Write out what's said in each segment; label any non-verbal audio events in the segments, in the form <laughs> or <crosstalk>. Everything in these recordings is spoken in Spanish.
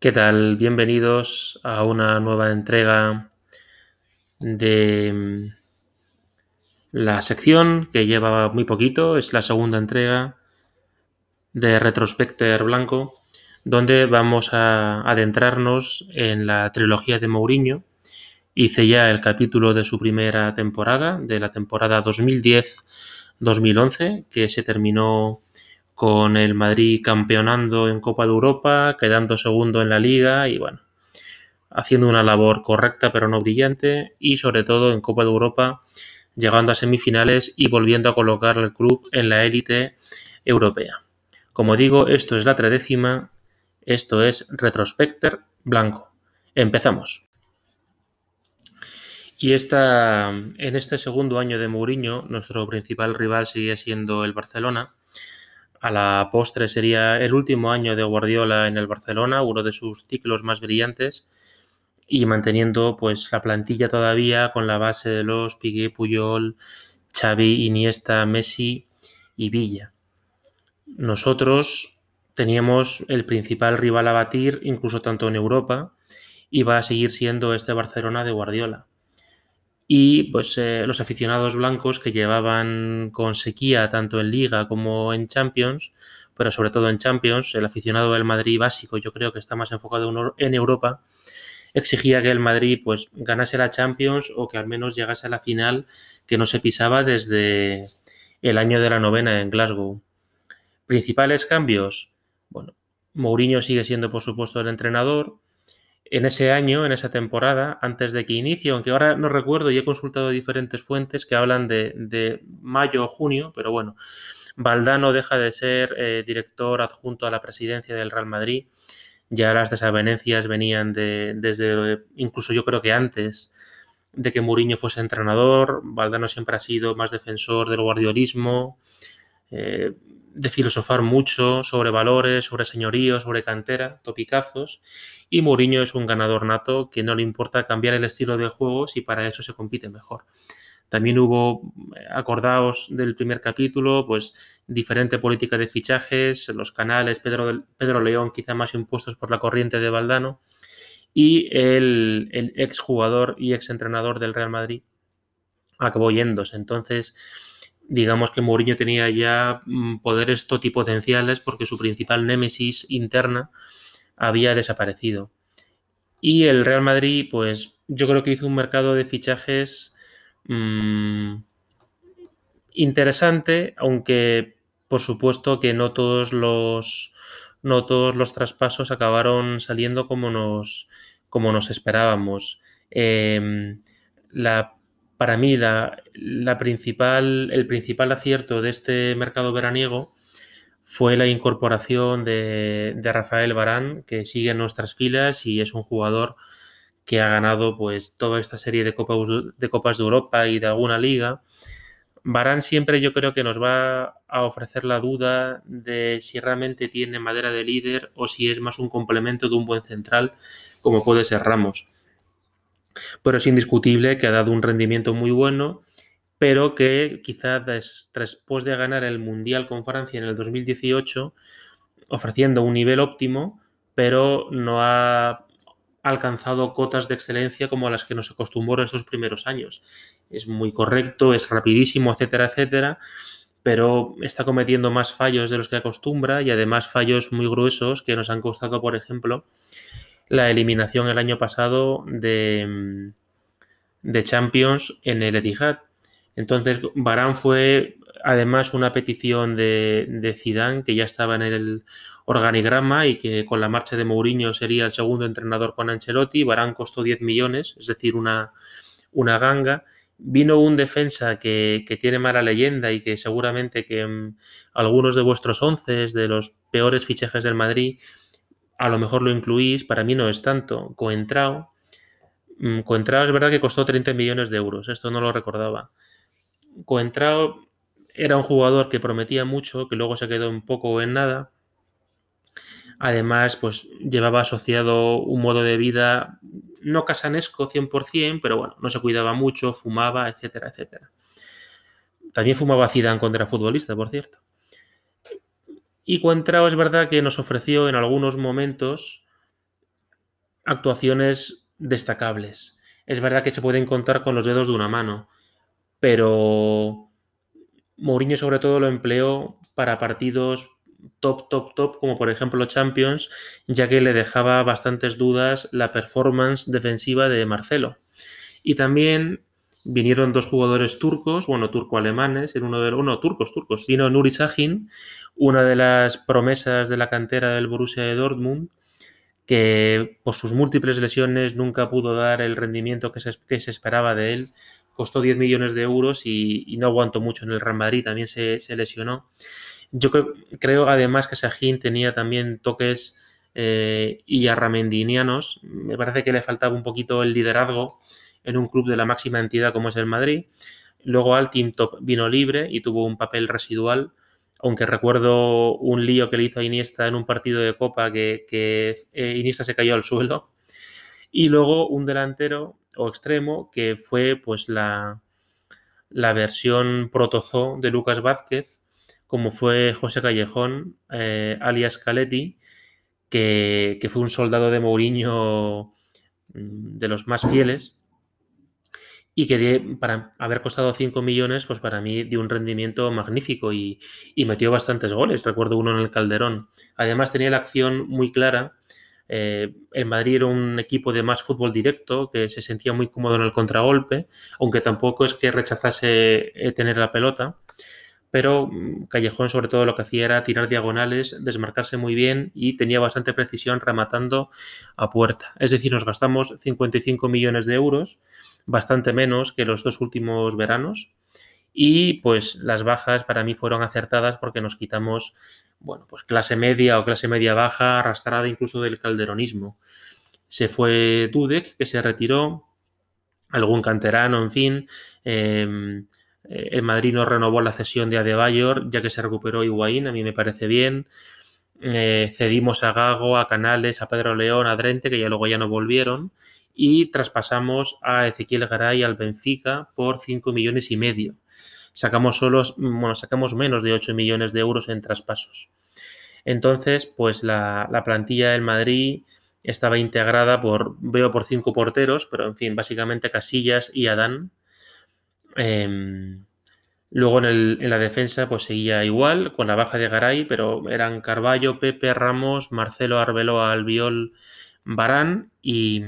¿Qué tal? Bienvenidos a una nueva entrega de mm, la sección que lleva muy poquito, es la segunda entrega de Retrospector Blanco, donde vamos a adentrarnos en la trilogía de Mourinho. Hice ya el capítulo de su primera temporada, de la temporada 2010-2011, que se terminó con el Madrid campeonando en Copa de Europa, quedando segundo en la liga y bueno, haciendo una labor correcta pero no brillante y sobre todo en Copa de Europa llegando a semifinales y volviendo a colocar al club en la élite europea. Como digo, esto es la tredécima, esto es Retrospector Blanco. Empezamos. Y esta, en este segundo año de Mourinho, nuestro principal rival sigue siendo el Barcelona, a la postre sería el último año de Guardiola en el Barcelona, uno de sus ciclos más brillantes, y manteniendo pues la plantilla todavía con la base de los Piqué, Puyol, Xavi, Iniesta, Messi y Villa. Nosotros teníamos el principal rival a batir, incluso tanto en Europa, y va a seguir siendo este Barcelona de Guardiola y pues eh, los aficionados blancos que llevaban con sequía tanto en Liga como en Champions, pero sobre todo en Champions, el aficionado del Madrid básico yo creo que está más enfocado en Europa, exigía que el Madrid pues ganase la Champions o que al menos llegase a la final que no se pisaba desde el año de la novena en Glasgow. Principales cambios, bueno, Mourinho sigue siendo por supuesto el entrenador, en ese año, en esa temporada, antes de que inicie, aunque ahora no recuerdo y he consultado diferentes fuentes que hablan de, mayo o junio, pero bueno, Valdano deja de ser eh, director adjunto a la presidencia del Real Madrid. Ya las desavenencias venían de, desde, incluso yo creo que antes de que Mourinho fuese entrenador. Valdano siempre ha sido más defensor del guardiolismo. Eh, de filosofar mucho sobre valores, sobre señorío, sobre cantera, topicazos. Y Mourinho es un ganador nato que no le importa cambiar el estilo de juego si para eso se compite mejor. También hubo, acordaos del primer capítulo, pues diferente política de fichajes, los canales, Pedro, Pedro León quizá más impuestos por la corriente de Valdano, y el, el exjugador y exentrenador del Real Madrid acabó yéndose. Entonces, digamos que Mourinho tenía ya mm, poderes totipotenciales porque su principal némesis interna había desaparecido. Y el Real Madrid, pues yo creo que hizo un mercado de fichajes mm, interesante, aunque por supuesto que no todos los no todos los traspasos acabaron saliendo como nos, como nos esperábamos. Em, la para mí la, principal, el principal acierto de este mercado veraniego fue la incorporación de, Rafael Barán, que sigue en nuestras filas y es un jugador que ha ganado pues toda esta serie de, copas, de Copas de Europa y de alguna liga. Barán siempre yo creo que nos va a ofrecer la duda de si realmente tiene madera de líder o si es más un complemento de un buen central como puede ser Ramos pero es indiscutible que ha dado un rendimiento muy bueno, pero que quizás después de ganar el Mundial con Francia en el 2018, ofreciendo un nivel óptimo, pero no ha alcanzado cotas de excelencia como las que nos acostumbró en estos primeros años. Es muy correcto, es rapidísimo, etcétera, etcétera, pero está cometiendo más fallos de los que acostumbra y además fallos muy gruesos que nos han costado, por ejemplo, la eliminación el año pasado de, mm, de Champions en el Etihad. Entonces, Barán fue además una petición de, de Zidane que ya estaba en el organigrama y que con la marcha de Mourinho sería el segundo entrenador con Ancelotti. Barán costó 10 millones, es decir, una, una ganga. Vino un defensa que, que, tiene mala leyenda y que seguramente que mm, algunos de vuestros once, de los peores fichajes del Madrid, a lo mejor lo incluís, para mí no es tanto. Coentrao, mm, Coentrao es verdad que costó 30 millones de euros, esto no lo recordaba. Coentrao era un jugador que prometía mucho, que luego se quedó un poco en nada. Además, pues llevaba asociado un modo de vida no casanesco 100%, pero bueno, no se cuidaba mucho, fumaba, etcétera, etcétera. También fumaba Zidane era futbolista, por cierto. Y Cuentrao es verdad que nos ofreció en algunos momentos actuaciones destacables. Es verdad que se pueden contar con los dedos de una mano, pero Mourinho sobre todo lo empleó para partidos top, top, top, como por ejemplo Champions, ya que le dejaba bastantes dudas la performance defensiva de Marcelo. Y también vinieron dos jugadores turcos, bueno, turco-alemanes, en uno de uno, turcos, turcos. Vino Nuri Sahin, una de las promesas de la cantera del Borussia de Dortmund, que por sus múltiples lesiones nunca pudo dar el rendimiento que se, esperaba de él. Costó 10 millones de euros y, no aguantó mucho en el Real Madrid, también se, lesionó. Yo creo, además que Sahin tenía también toques eh, y arramendinianos. Me parece que le faltaba un poquito el liderazgo en un club de la máxima entidad como es el Madrid. Luego Team Top vino libre y tuvo un papel residual, aunque recuerdo un lío que le hizo Iniesta en un partido de Copa que, eh, Iniesta se cayó al suelo. Y luego un delantero o extremo que fue pues la, versión protozoo de Lucas Vázquez, como fue José Callejón, eh, alias Caletti, que, que, fue un soldado de Mourinho mm, de los más fieles y que para haber costado 5 millones, pues para mí dio un rendimiento magnífico y, metió bastantes goles. Recuerdo uno en el Calderón. Además tenía la acción muy clara. Eh, el Madrid era un equipo de más fútbol directo, que se sentía muy cómodo en el contragolpe, aunque tampoco es que rechazase eh, tener la pelota. Pero mm, Callejón sobre todo lo que hacía era tirar diagonales, desmarcarse muy bien y tenía bastante precisión rematando a puerta. Es decir, nos gastamos 55 millones de euros bastante menos que los dos últimos veranos. Y pues las bajas para mí fueron acertadas porque nos quitamos, bueno, pues clase media o clase media baja, arrastrada incluso del calderonismo. Se fue Dudek, que se retiró, algún canterano, en fin. Em, eh, el Madrid no renovó la cesión de Adebayor, ya que se recuperó Higuaín, a mí me parece bien. Eh, cedimos a Gago, a Canales, a Pedro León, a Drente, que ya luego ya no volvieron y traspasamos a Ezequiel Garay al Benfica por 5 millones y medio. Sacamos solo, bueno, sacamos menos de 8 millones de euros en traspasos. Entonces, pues la, plantilla del Madrid estaba integrada por, veo por cinco porteros, pero en fin, básicamente Casillas y Adán. Em, luego en, en, la defensa pues seguía igual, con la baja de Garay, pero eran Carballo, Pepe, Ramos, Marcelo Arbeloa, Albiol, Barán y,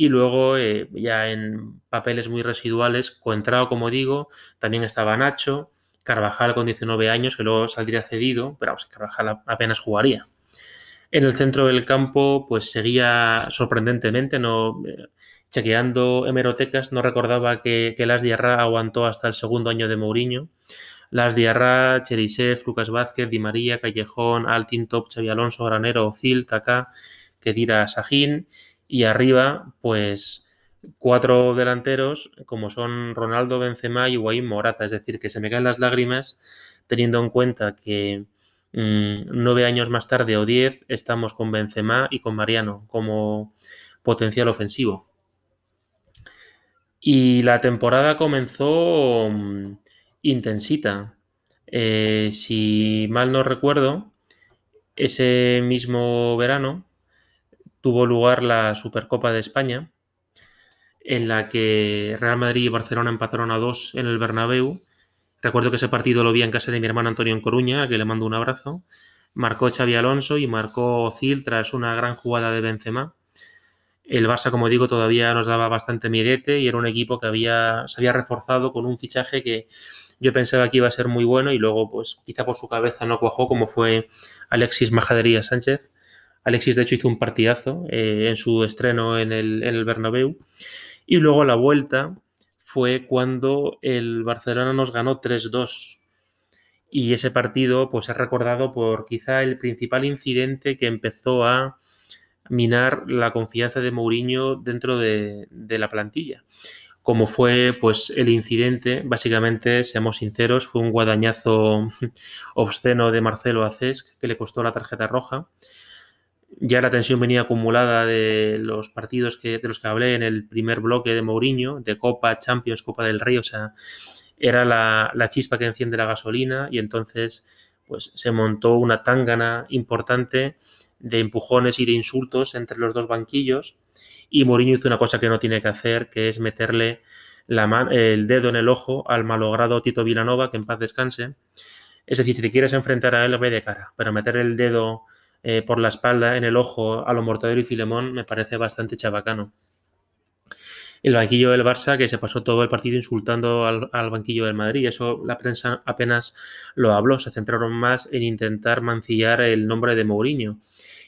y luego, eh, ya en papeles muy residuales, Coentrao, como digo, también estaba Nacho, Carvajal con 19 años, que luego saldría cedido, pero Carvajal apenas jugaría. En el centro del campo, pues seguía sorprendentemente, no eh, chequeando hemerotecas, no recordaba que, que Las Diarra aguantó hasta el segundo año de Mourinho. Las Diarra, Cherisev, Lucas Vázquez, Di María, Callejón, Top, Xavi Alonso, Granero, Ozil, Kaká, Kedira Sajín y arriba, pues cuatro delanteros como son Ronaldo, Benzema y Guaín Morata. Es decir, que se me caen las lágrimas teniendo en cuenta que mm, nueve años más tarde o diez estamos con Benzema y con Mariano como potencial ofensivo. Y la temporada comenzó mm, intensita. Eh, si mal no recuerdo, ese mismo verano tuvo lugar la Supercopa de España, en la que Real Madrid y Barcelona empataron a dos en el Bernabéu. Recuerdo que ese partido lo vi en casa de mi hermano Antonio en Coruña, a que le mando un abrazo. Marcó Xavi Alonso y marcó Zil tras una gran jugada de Benzema. El Barça, como digo, todavía nos daba bastante miedete y era un equipo que había, se había reforzado con un fichaje que yo pensaba que iba a ser muy bueno y luego, pues quizá por su cabeza no cuajó, como fue Alexis Majadería Sánchez Alexis, de hecho, hizo un partidazo eh, en su estreno en el, en el Bernabéu. Y luego la vuelta fue cuando el Barcelona nos ganó 3-2. Y ese partido pues es recordado por quizá el principal incidente que empezó a minar la confianza de Mourinho dentro de, la plantilla. Como fue pues el incidente, básicamente, seamos sinceros, fue un guadañazo <laughs> obsceno de Marcelo Acesc que le costó la tarjeta roja ya la tensión venía acumulada de los partidos que, de los que hablé en el primer bloque de Mourinho, de Copa, Champions, Copa del Rey, o sea, era la, chispa que enciende la gasolina y entonces pues se montó una tangana importante de empujones y de insultos entre los dos banquillos. Y Mourinho hizo una cosa que no tiene que hacer, que es meterle la el dedo en el ojo al malogrado Tito Vilanova, que en paz descanse. Es decir, si te quieres enfrentar a él, ve de cara, pero meter el dedo eh, por la espalda en el ojo a lo Mortadelo y Filemón me parece bastante chabacano el banquillo del Barça que se pasó todo el partido insultando al, banquillo del Madrid. Eso la prensa apenas lo habló, se centraron más en intentar mancillar el nombre de Mourinho.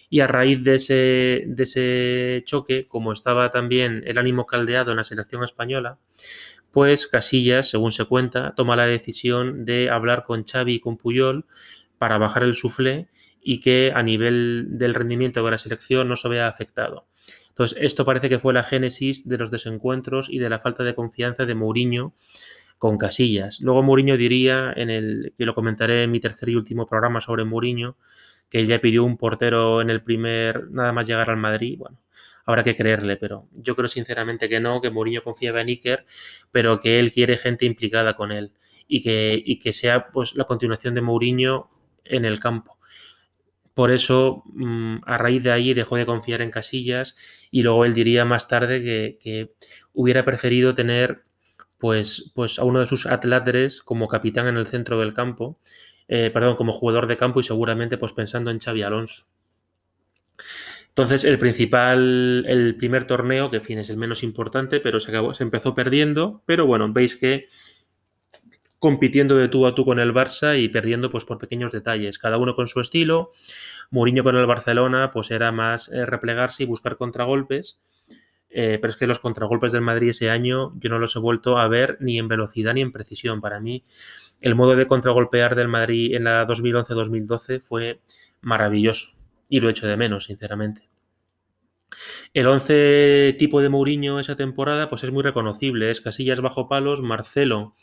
Y a raíz de ese, de ese choque, como estaba también el ánimo caldeado en la selección española, pues Casillas, según se cuenta, toma la decisión de hablar con Xavi y con Puyol para bajar el suflé y que a nivel del rendimiento de la selección no se vea afectado. Entonces, esto parece que fue la génesis de los desencuentros y de la falta de confianza de Mourinho con Casillas. Luego Mourinho diría, en el, y lo comentaré en mi tercer y último programa sobre Mourinho, que ya pidió un portero en el primer, nada más llegar al Madrid. Bueno, habrá que creerle, pero yo creo sinceramente que no, que Mourinho confiaba en Iker, pero que él quiere gente implicada con él y que, y que sea pues la continuación de Mourinho en el campo. Por eso, mm, a raíz de ahí dejó de confiar en Casillas y luego él diría más tarde que, hubiera preferido tener pues, pues a uno de sus atlatres como capitán en el centro del campo, eh, perdón, como jugador de campo y seguramente pues pensando en Xavi Alonso. Entonces, el principal, el primer torneo, que en fin es el menos importante, pero se, acabó, se empezó perdiendo, pero bueno, veis que compitiendo de tú a tú con el Barça y perdiendo pues por pequeños detalles, cada uno con su estilo. Mourinho con el Barcelona pues era más eh, replegarse y buscar contragolpes, eh, pero es que los contragolpes del Madrid ese año yo no los he vuelto a ver ni en velocidad ni en precisión. Para mí el modo de contragolpear del Madrid en la 2011-2012 fue maravilloso y lo echo de menos, sinceramente. El 11 tipo de Mourinho esa temporada pues es muy reconocible, es Casillas bajo palos, Marcelo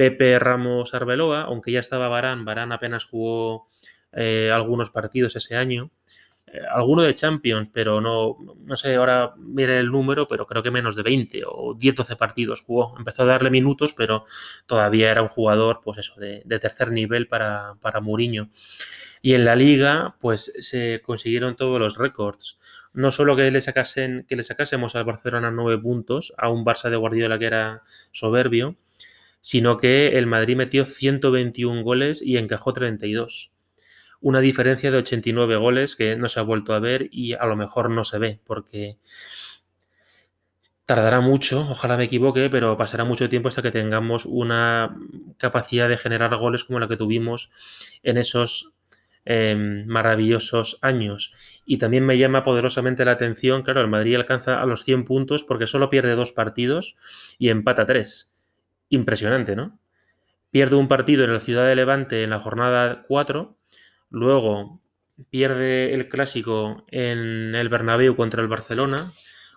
Pepe Ramos Arbeloa, aunque ya estaba Barán, Barán apenas jugó eh, algunos partidos ese año. Eh, alguno de Champions, pero no, no sé, ahora mire el número, pero creo que menos de 20 o 10-12 partidos jugó. Empezó a darle minutos, pero todavía era un jugador, pues eso, de, tercer nivel para, para Mourinho. Y en la liga, pues se consiguieron todos los récords. No solo que le, sacasen, que le sacásemos al Barcelona 9 puntos, a un Barça de Guardiola que era soberbio, sino que el Madrid metió 121 goles y encajó 32. Una diferencia de 89 goles que no se ha vuelto a ver y a lo mejor no se ve porque tardará mucho, ojalá me equivoque, pero pasará mucho tiempo hasta que tengamos una capacidad de generar goles como la que tuvimos en esos em, maravillosos años. Y también me llama poderosamente la atención, claro, el Madrid alcanza a los 100 puntos porque solo pierde dos partidos y empata tres impresionante, ¿no? Pierde un partido en la ciudad de Levante en la jornada 4, luego pierde el clásico en el Bernabéu contra el Barcelona,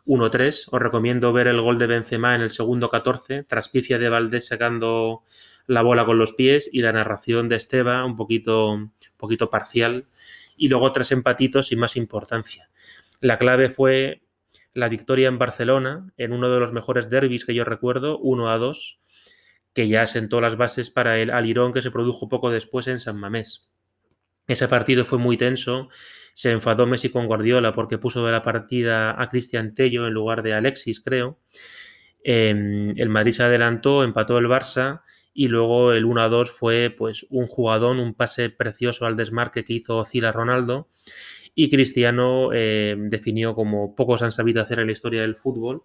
1-3. Os recomiendo ver el gol de Benzema en el segundo 14, traspicia de Valdés sacando la bola con los pies y la narración de Esteba un poquito, un poquito parcial. Y luego tres empatitos sin más importancia. La clave fue la victoria en Barcelona, en uno de los mejores derbis que yo recuerdo, 1 a 2, que ya sentó las bases para el alirón que se produjo poco después en San Mamés. Ese partido fue muy tenso, se enfadó Messi con Guardiola porque puso de la partida a Cristian Tello en lugar de Alexis, creo. Em, el Madrid se adelantó, empató el Barça y luego el 1-2 fue pues un jugadón, un pase precioso al desmarque que hizo Cila Ronaldo y Cristiano em, definió como pocos han sabido hacer en la historia del fútbol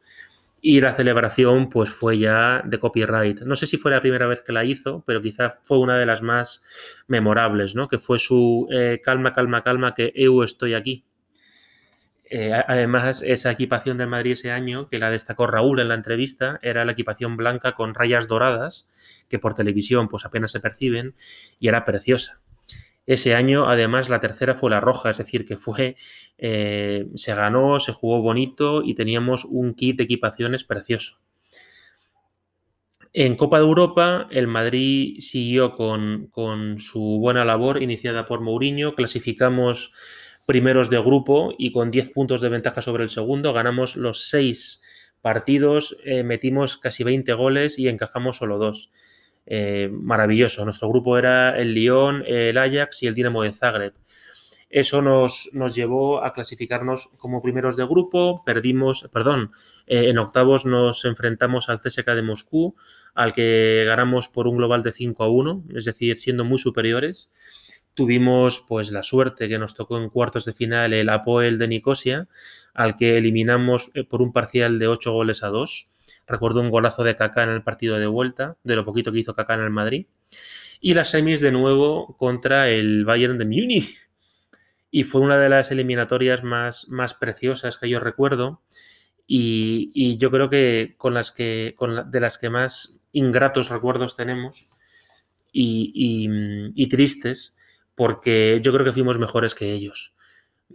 y la celebración pues fue ya de copyright. No sé si fue la primera vez que la hizo, pero quizá fue una de las más memorables, ¿no? Que fue su eh, calma, calma, calma, que eu estoy aquí. Eh, además, esa equipación del Madrid ese año, que la destacó Raúl en la entrevista, era la equipación blanca con rayas doradas, que por televisión pues apenas se perciben, y era preciosa. Ese año, además, la tercera fue la roja, es decir, que fue, eh, se ganó, se jugó bonito y teníamos un kit de equipaciones precioso. En Copa de Europa, el Madrid siguió con, con, su buena labor iniciada por Mourinho. Clasificamos primeros de grupo y con 10 puntos de ventaja sobre el segundo. Ganamos los 6 partidos, eh, metimos casi 20 goles y encajamos solo 2. Eh, maravilloso. Nuestro grupo era el Lyon, el Ajax y el Dinamo de Zagreb. Eso nos, nos, llevó a clasificarnos como primeros de grupo, perdimos, perdón, eh, en octavos nos enfrentamos al CSK de Moscú, al que ganamos por un global de 5 a 1, es decir, siendo muy superiores. Tuvimos pues la suerte que nos tocó en cuartos de final el Apoel de Nicosia, al que eliminamos eh, por un parcial de 8 goles a 2. Recuerdo un golazo de Kaká en el partido de vuelta, de lo poquito que hizo Kaká en el Madrid. Y las semis de nuevo contra el Bayern de Múnich, y fue una de las eliminatorias más, más preciosas que yo recuerdo y, yo creo que con las que con de las que más ingratos recuerdos tenemos y, tristes porque yo creo que fuimos mejores que ellos.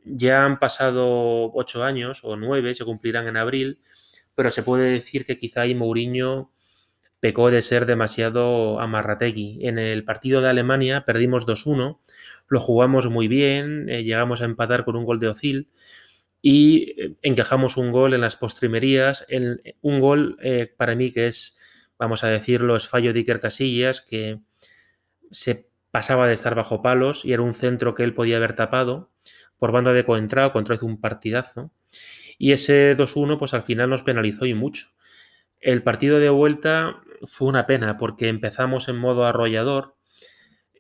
Ya han pasado ocho años o nueve, se cumplirán en abril, pero se puede decir que quizá y Mourinho pecó de ser demasiado amarrategui. En el partido de Alemania perdimos 2-1 lo jugamos muy bien, eh, llegamos a empatar con un gol de Ocil y eh, encajamos un gol en las postrimerías, en, un gol eh, para mí que es, vamos a decirlo, es fallo de Iker Casillas, que se pasaba de estar bajo palos y era un centro que él podía haber tapado por banda de coentrado, contra hizo un partidazo. Y ese 2-1 pues al final nos penalizó y mucho. El partido de vuelta fue una pena porque empezamos en modo arrollador,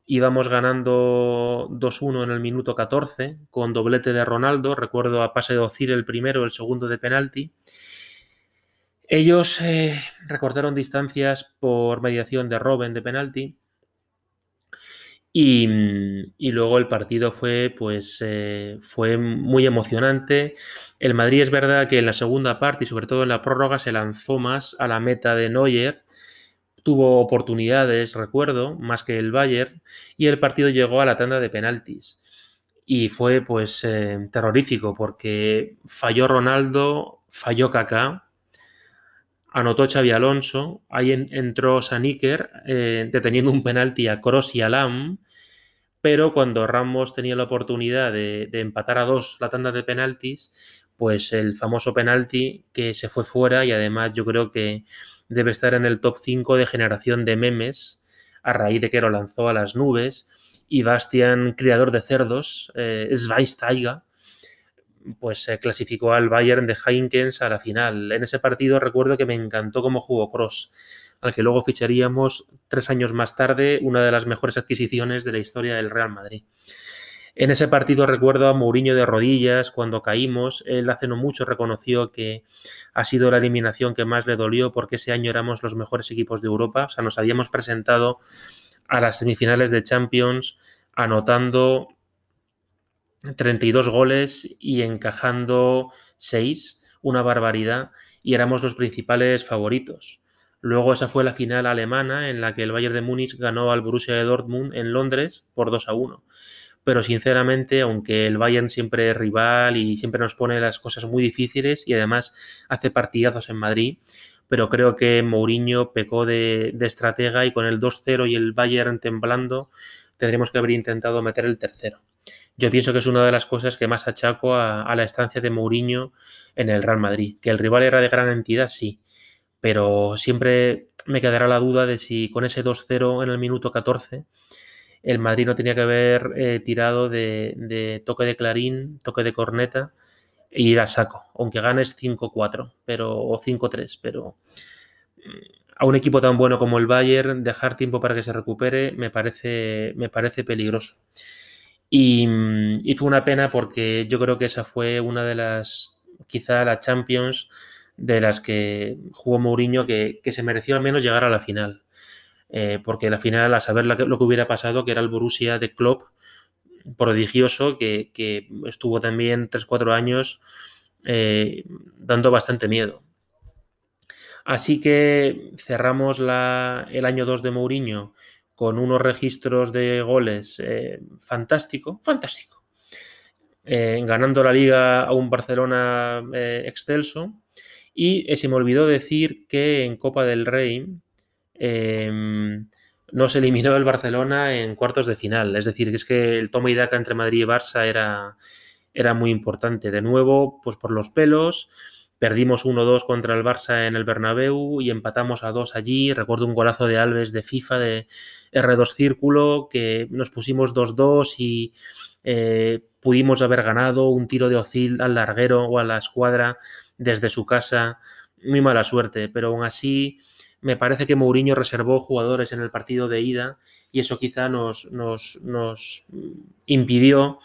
íbamos ganando 2-1 en el minuto 14 con doblete de Ronaldo, recuerdo a pase de Ocir el primero, el segundo de penalti. Ellos eh, recortaron distancias por mediación de Robben de penalti. Y, luego el partido fue, pues, eh, fue muy emocionante. El Madrid es verdad que en la segunda parte y sobre todo en la prórroga se lanzó más a la meta de Neuer tuvo oportunidades, recuerdo, más que el Bayern, y el partido llegó a la tanda de penaltis. Y fue pues eh, terrorífico porque falló Ronaldo, falló Kaká, anotó Xavi Alonso, ahí entró Saniker eh, deteniendo un penalti a Kroos y a Lam, pero cuando Ramos tenía la oportunidad de, de, empatar a dos la tanda de penaltis, pues el famoso penalti que se fue fuera y además yo creo que debe estar en el top 5 de generación de memes a raíz de que lo lanzó a las nubes. Y Bastian, criador de cerdos, eh, Schweinsteiger, pues se clasificó al Bayern de Heinkens a la final. En ese partido recuerdo que me encantó cómo jugó Cross, al que luego ficharíamos tres años más tarde, una de las mejores adquisiciones de la historia del Real Madrid. En ese partido recuerdo a Mourinho de rodillas cuando caímos. Él hace no mucho reconoció que ha sido la eliminación que más le dolió porque ese año éramos los mejores equipos de Europa. O sea, nos habíamos presentado a las semifinales de Champions anotando 32 goles y encajando 6, una barbaridad, y éramos los principales favoritos. Luego esa fue la final alemana en la que el Bayern de Múnich ganó al Borussia de Dortmund en Londres por 2 a 1 pero sinceramente, aunque el Bayern siempre es rival y siempre nos pone las cosas muy difíciles y además hace partidazos en Madrid, pero creo que Mourinho pecó de, estratega y con el 2-0 y el Bayern temblando, tendríamos que haber intentado meter el tercero. Yo pienso que es una de las cosas que más achaco a, la estancia de Mourinho en el Real Madrid. Que el rival era de gran entidad, sí, pero siempre me quedará la duda de si con ese 2-0 en el minuto 14 el Madrid no tenía que haber eh, tirado de, toque de clarín, toque de corneta e ir a saco, aunque ganes 5-4 pero, o 5-3, pero mm, a un equipo tan bueno como el Bayern, dejar tiempo para que se recupere me parece, me parece peligroso. Y, mm, y, fue una pena porque yo creo que esa fue una de las, quizá la Champions de las que jugó Mourinho que, que se mereció al menos llegar a la final. Eh, porque al final, a saber lo que, hubiera pasado, que era el Borussia de Klopp, prodigioso, que, estuvo también 3-4 años eh, dando bastante miedo. Así que cerramos el año 2 de Mourinho con unos registros de goles eh, fantástico, fantástico. ganando la liga a un Barcelona excelso. Y se me olvidó decir que en Copa del Rey Em, nos eliminó el Barcelona en cuartos de final. Es decir, que es que el toma y daca entre Madrid y Barça era, era muy importante. De nuevo, pues por los pelos, perdimos 1-2 contra el Barça en el Bernabéu y empatamos a 2 allí. Recuerdo un golazo de Alves de FIFA de R2 Círculo, que nos pusimos 2-2 y... Eh, pudimos haber ganado un tiro de Ocil al larguero o a la escuadra desde su casa. Muy mala suerte, pero aún así me parece que Mourinho reservó jugadores en el partido de ida y eso quizá nos, nos, nos impidió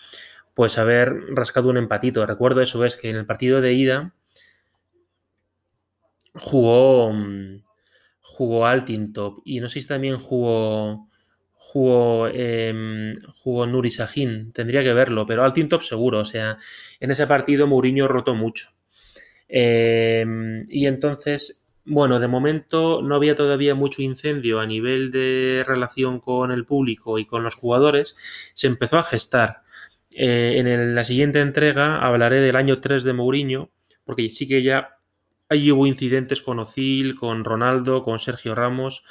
pues haber rascado un empatito. Recuerdo eso, es que en el partido de ida jugó, mm, jugó Altintop y no sé si también jugó jugó, eh, jugó Nuri Sahin, tendría que verlo, pero Altintop seguro, o sea, en ese partido Mourinho rotó mucho. Em, y entonces, bueno, de momento no había todavía mucho incendio a nivel de relación con el público y con los jugadores, se empezó a gestar. Eh, en la siguiente entrega hablaré del año 3 de Mourinho, porque sí que ya ahí hubo incidentes con Ocil, con Ronaldo, con Sergio Ramos.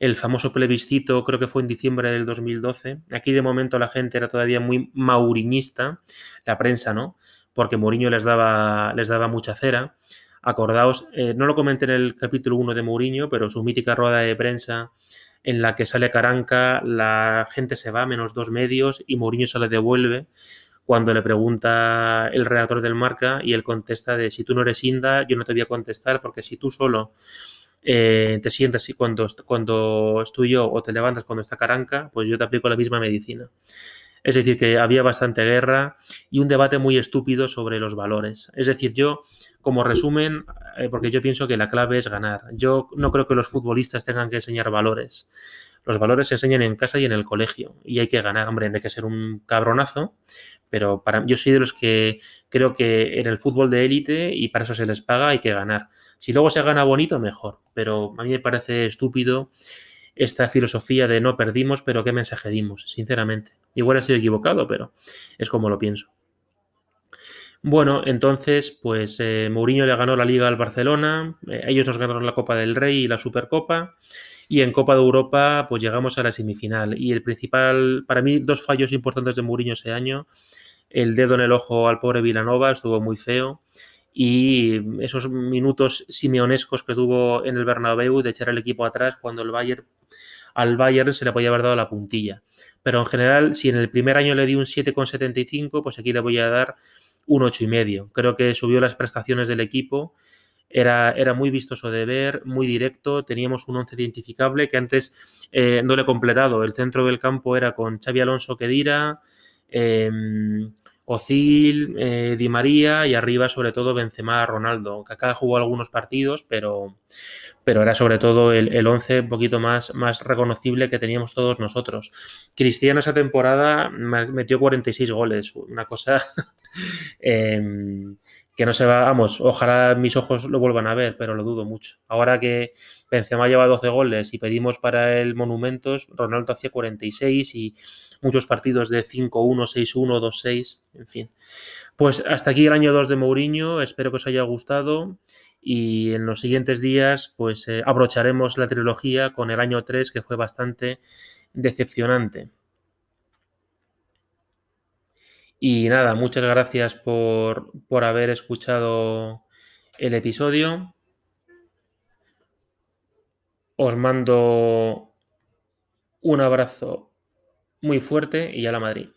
El famoso plebiscito creo que fue en diciembre del 2012. Aquí de momento la gente era todavía muy mauriñista, la prensa no, porque Mourinho les daba, les daba mucha cera. Acordaos, eh, no lo comenté en el capítulo 1 de Mourinho, pero su mítica rueda de prensa en la que sale Caranca, la gente se va, menos dos medios, y Mourinho se le devuelve cuando le pregunta el redactor del marca y él contesta de si tú no eres Inda, yo no te voy a contestar porque si tú solo eh, te sientas cuando, cuando estoy yo o te levantas cuando está Caranca, pues yo te aplico la misma medicina. Es decir, que había bastante guerra y un debate muy estúpido sobre los valores. Es decir, yo, como resumen, eh, porque yo pienso que la clave es ganar. Yo no creo que los futbolistas tengan que enseñar valores. Los valores se enseñan en casa y en el colegio y hay que ganar. Hombre, hay que ser un cabronazo, pero para, yo soy de los que creo que en el fútbol de élite y para eso se les paga hay que ganar. Si luego se gana bonito, mejor, pero a mí me parece estúpido esta filosofía de no perdimos, pero qué mensaje dimos, sinceramente. Igual estoy equivocado, pero es como lo pienso. Bueno, entonces, pues eh, Mourinho le ganó la liga al Barcelona, eh, ellos nos ganaron la Copa del Rey y la Supercopa, y en Copa de Europa, pues llegamos a la semifinal. Y el principal, para mí, dos fallos importantes de Mourinho ese año, el dedo en el ojo al pobre Vilanova, estuvo muy feo, y esos minutos simeonescos que tuvo en el Bernabéu de echar el equipo atrás cuando el Bayern al Bayern se le podía haber dado la puntilla. Pero en general, si en el primer año le di un 7,75, pues aquí le voy a dar un 8,5. Creo que subió las prestaciones del equipo. Era, era, muy vistoso de ver, muy directo. Teníamos un 11 identificable que antes eh, no le he completado. El centro del campo era con Xavi Alonso eh, Ocil, eh, Di María y arriba sobre todo Benzema, Ronaldo. Kaká jugó algunos partidos, pero, pero era sobre todo el, el, 11 un poquito más, más reconocible que teníamos todos nosotros. Cristiano esa temporada metió 46 goles, una cosa <laughs> eh, que no se va, vamos, ojalá mis ojos lo vuelvan a ver, pero lo dudo mucho. Ahora que Benzema lleva 12 goles y pedimos para el Monumentos, Ronaldo hacía 46 y muchos partidos de 5-1, 6-1, 2-6, en fin. Pues hasta aquí el año 2 de Mourinho, espero que os haya gustado y en los siguientes días pues eh, abrocharemos la trilogía con el año 3 que fue bastante decepcionante. Y nada, muchas gracias por, por haber escuchado el episodio. Os mando un abrazo muy fuerte y a la Madrid.